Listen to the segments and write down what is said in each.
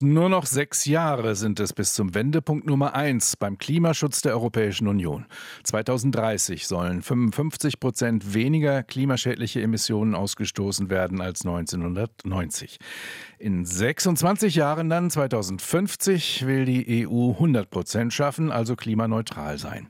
Nur noch sechs Jahre sind es bis zum Wendepunkt Nummer eins beim Klimaschutz der Europäischen Union. 2030 sollen 55 Prozent weniger klimaschädliche Emissionen ausgestoßen werden als 1990. In 26 Jahren dann, 2050, will die EU 100 Prozent schaffen, also klimaneutral sein.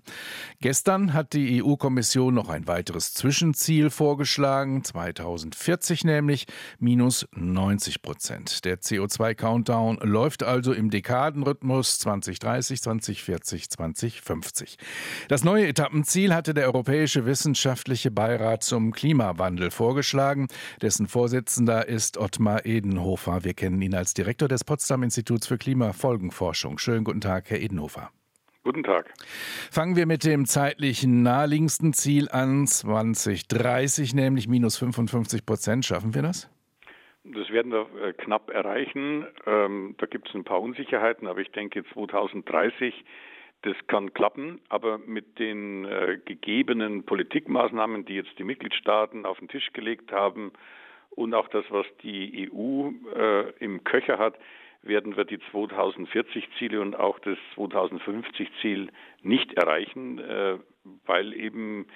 Gestern hat die EU-Kommission noch ein weiteres Zwischenziel vorgeschlagen, 2040 nämlich, minus 90 Prozent. Der CO2-Countdown läuft also im Dekadenrhythmus 2030, 2040, 2050. Das neue Etappenziel hatte der Europäische Wissenschaftliche Beirat zum Klimawandel vorgeschlagen. Dessen Vorsitzender ist Ottmar Edenhofer. Wir kennen ihn als Direktor des Potsdam Instituts für Klimafolgenforschung. Schönen guten Tag, Herr Edenhofer. Guten Tag. Fangen wir mit dem zeitlich naheliegendsten Ziel an, 2030, nämlich minus 55 Prozent. Schaffen wir das? Das werden wir äh, knapp erreichen. Ähm, da gibt es ein paar Unsicherheiten, aber ich denke 2030, das kann klappen. Aber mit den äh, gegebenen Politikmaßnahmen, die jetzt die Mitgliedstaaten auf den Tisch gelegt haben und auch das, was die EU äh, im Köcher hat, werden wir die 2040-Ziele und auch das 2050-Ziel nicht erreichen, weil eben,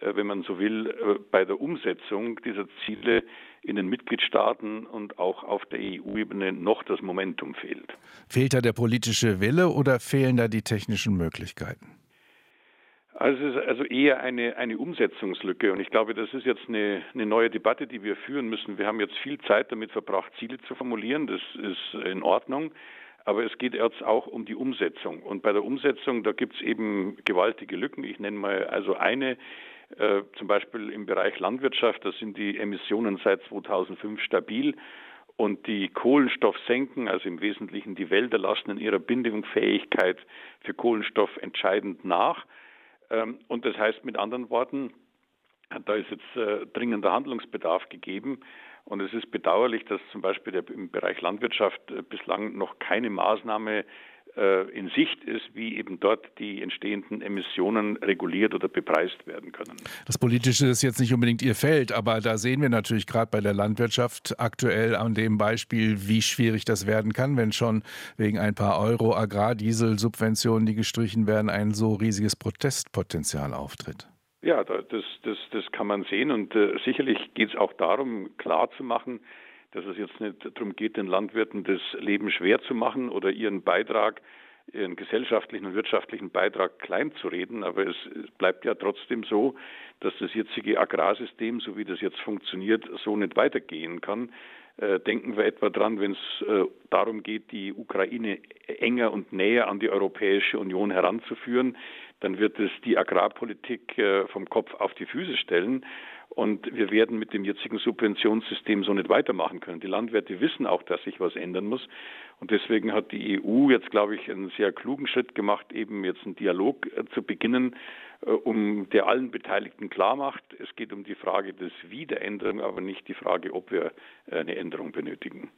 wenn man so will, äh, bei der Umsetzung dieser Ziele in den Mitgliedstaaten und auch auf der EU-Ebene noch das Momentum fehlt. Fehlt da der politische Wille oder fehlen da die technischen Möglichkeiten? Also es ist also eher eine, eine Umsetzungslücke und ich glaube, das ist jetzt eine, eine neue Debatte, die wir führen müssen. Wir haben jetzt viel Zeit damit verbracht, Ziele zu formulieren, das ist in Ordnung, aber es geht jetzt auch um die Umsetzung und bei der Umsetzung, da gibt es eben gewaltige Lücken. Ich nenne mal also eine, äh, zum Beispiel im Bereich Landwirtschaft, da sind die Emissionen seit 2005 stabil und die Kohlenstoffsenken, also im Wesentlichen die Wälder, lassen in ihrer Bindungsfähigkeit für Kohlenstoff entscheidend nach. Ähm, und das heißt mit anderen Worten, da ist jetzt äh, dringender Handlungsbedarf gegeben. Und es ist bedauerlich, dass zum Beispiel im Bereich Landwirtschaft äh, bislang noch keine Maßnahme in Sicht ist, wie eben dort die entstehenden Emissionen reguliert oder bepreist werden können. Das Politische ist jetzt nicht unbedingt Ihr Feld, aber da sehen wir natürlich gerade bei der Landwirtschaft aktuell an dem Beispiel, wie schwierig das werden kann, wenn schon wegen ein paar Euro Agrardieselsubventionen, die gestrichen werden, ein so riesiges Protestpotenzial auftritt. Ja, das, das, das kann man sehen und äh, sicherlich geht es auch darum, klarzumachen, dass es jetzt nicht darum geht, den Landwirten das Leben schwer zu machen oder ihren Beitrag, ihren gesellschaftlichen und wirtschaftlichen Beitrag klein zu reden. Aber es bleibt ja trotzdem so, dass das jetzige Agrarsystem, so wie das jetzt funktioniert, so nicht weitergehen kann. Äh, denken wir etwa dran, wenn es äh, darum geht, die Ukraine enger und näher an die Europäische Union heranzuführen, dann wird es die Agrarpolitik äh, vom Kopf auf die Füße stellen. Und wir werden mit dem jetzigen Subventionssystem so nicht weitermachen können. Die Landwirte wissen auch, dass sich was ändern muss. Und deswegen hat die EU jetzt, glaube ich, einen sehr klugen Schritt gemacht, eben jetzt einen Dialog äh, zu beginnen, äh, um der allen Beteiligten klar macht, es geht um die Frage des Wie der Änderung, aber nicht die Frage, ob wir äh, eine Änderung benötigen.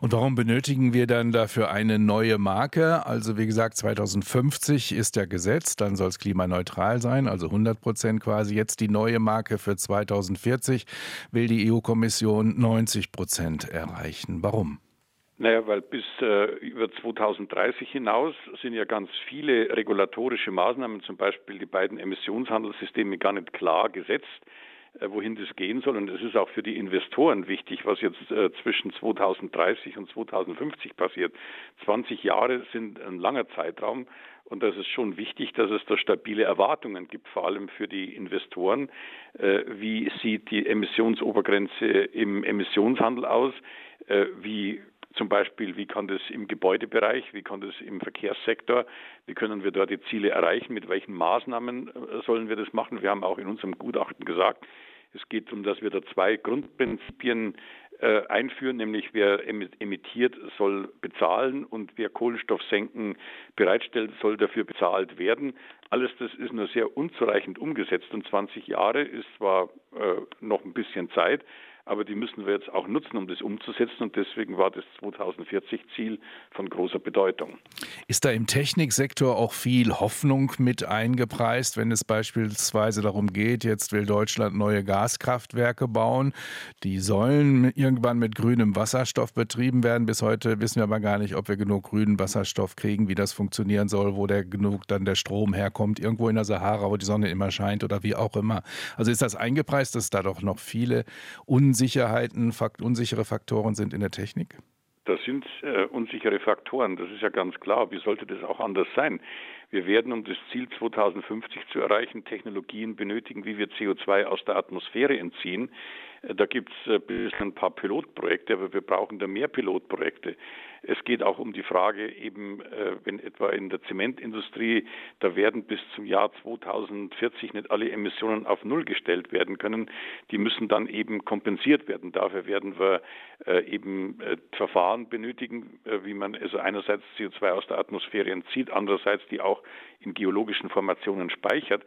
Und warum benötigen wir dann dafür eine neue Marke? Also wie gesagt, 2050 ist ja gesetzt, dann soll es klimaneutral sein, also 100 Prozent quasi. Jetzt die neue Marke für 2040 will die EU-Kommission 90 Prozent erreichen. Warum? Naja, weil bis äh, über 2030 hinaus sind ja ganz viele regulatorische Maßnahmen, zum Beispiel die beiden Emissionshandelssysteme, gar nicht klar gesetzt, äh, wohin das gehen soll. Und es ist auch für die Investoren wichtig, was jetzt äh, zwischen 2030 und 2050 passiert. 20 Jahre sind ein langer Zeitraum. Und das ist schon wichtig, dass es da stabile Erwartungen gibt, vor allem für die Investoren. Äh, wie sieht die Emissionsobergrenze im Emissionshandel aus? Äh, wie zum Beispiel, wie kann das im Gebäudebereich, wie kann das im Verkehrssektor, wie können wir dort die Ziele erreichen, mit welchen Maßnahmen äh, sollen wir das machen. Wir haben auch in unserem Gutachten gesagt, es geht darum, dass wir da zwei Grundprinzipien äh, einführen, nämlich wer emittiert, soll bezahlen und wer Kohlenstoffsenken bereitstellt, soll dafür bezahlt werden. Alles das ist nur sehr unzureichend umgesetzt und 20 Jahre ist zwar äh, noch ein bisschen Zeit, aber die müssen wir jetzt auch nutzen, um das umzusetzen und deswegen war das 2040-Ziel von großer Bedeutung. Ist da im Techniksektor auch viel Hoffnung mit eingepreist, wenn es beispielsweise darum geht, jetzt will Deutschland neue Gaskraftwerke bauen, die sollen irgendwann mit grünem Wasserstoff betrieben werden. Bis heute wissen wir aber gar nicht, ob wir genug grünen Wasserstoff kriegen, wie das funktionieren soll, wo der genug dann der Strom herkommt, irgendwo in der Sahara, wo die Sonne immer scheint oder wie auch immer. Also ist das eingepreist, dass da doch noch viele Unsicherheiten, fakt, unsichere Faktoren sind in der Technik? Das sind äh, unsichere Faktoren, das ist ja ganz klar. Wie sollte das auch anders sein? Wir werden, um das Ziel 2050 zu erreichen, Technologien benötigen, wie wir CO2 aus der Atmosphäre entziehen. Äh, da gibt es äh, ein paar Pilotprojekte, aber wir brauchen da mehr Pilotprojekte. Es geht auch um die Frage eben, äh, wenn etwa in der Zementindustrie, da werden bis zum Jahr 2040 nicht alle Emissionen auf Null gestellt werden können. Die müssen dann eben kompensiert werden. Dafür werden wir eben Verfahren benötigen, wie man also einerseits CO2 aus der Atmosphäre entzieht, andererseits die auch in geologischen Formationen speichert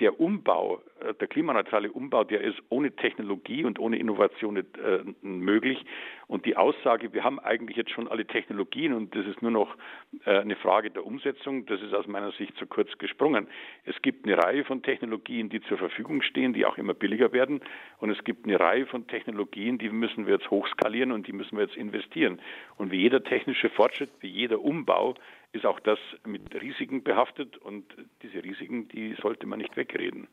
der Umbau, äh, der klimaneutrale Umbau, der ist ohne Technologie und ohne Innovation nicht äh, möglich. Und die Aussage, wir haben eigentlich jetzt schon alle Technologien und das ist nur noch äh, eine Frage der Umsetzung, das ist aus meiner Sicht zu kurz gesprungen. Es gibt eine Reihe von Technologien, die zur Verfügung stehen, die auch immer billiger werden. Und es gibt eine Reihe von Technologien, die müssen wir jetzt hochskalieren und die müssen wir jetzt investieren. Und wie jeder technische Fortschritt, wie jeder Umbau, ist auch das mit Risiken behaftet und diese Risiken, die sollte man nicht wegreden.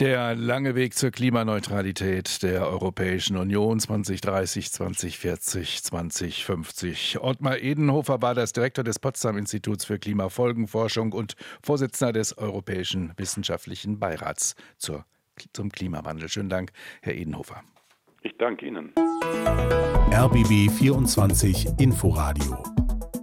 Der lange Weg zur Klimaneutralität der Europäischen Union 2030, 2040, 2050. Ottmar Edenhofer war das Direktor des Potsdam Instituts für Klimafolgenforschung und Vorsitzender des Europäischen Wissenschaftlichen Beirats zur, zum Klimawandel. Schönen Dank, Herr Edenhofer. Ich danke Ihnen. RBB 24 Inforadio